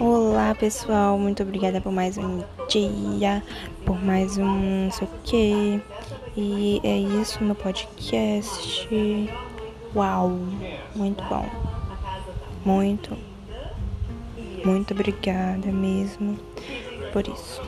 Olá pessoal, muito obrigada por mais um dia, por mais um não sei o que. E é isso meu podcast. Uau, muito bom. Muito, muito obrigada mesmo por isso.